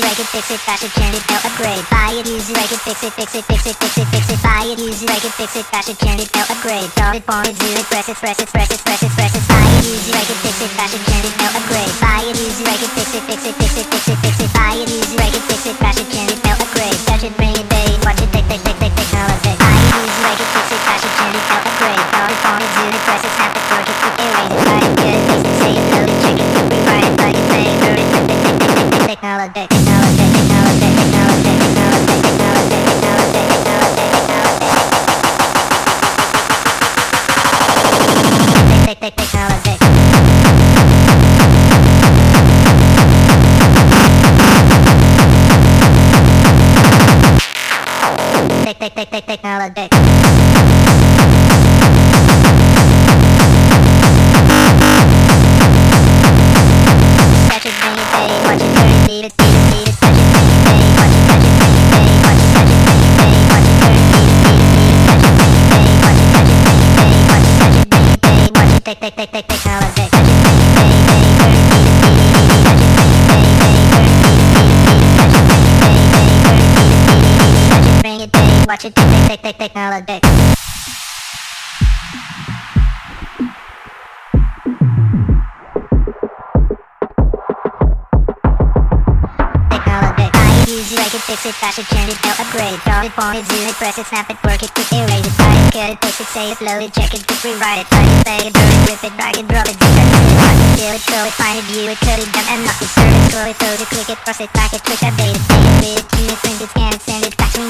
break it, fix it, crash it, change it, no upgrade. Buy it, use it, break it, fix it, fix it, fix it, fix it, fix it. Buy it, use it, break it, fix it, crash it, change it, no upgrade. Solve it, form it, do it, press it, press it, press it, press it, press it. Buy it, use it, break it, fix it, crash it, change it, no upgrade. Buy it, use it, break it, fix it, fix it, fix it, fix it, fix it. Buy it, use it, break it, fix it, crash it, change it, no upgrade. Touch it, bring it, babe, watch it, tick, tick, tick, tick, technologic. Buy it, technologic. Touch it, bring it, technologic. Watch it, tick, tick, technologic. technologic. Buy it, use it, break it, fix it, crash it, change it, no upgrade. Solve it, form it, zoom it, press it, snap it, work it, quick, erase it. Buy it, cut it, paste it, save it, load it, check it, quick, rewrite it. Plug it, play it, burn it, rip it, drag it, drop it, defend it, mark it, feel it, throw it, find it, view it, cut it, dump and knock it, serve it, scroll it, close it, click it, cross it, back it, twitch, update it, save it, read it, tune it, print it, scan it, send it, fax, it,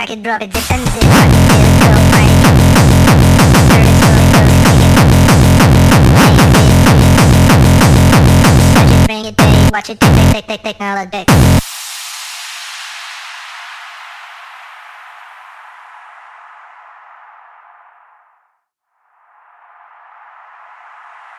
I could drop it defensive. I could do so fine. Watch it, bring it, bang, watch it, take, take, take, tick, tick, now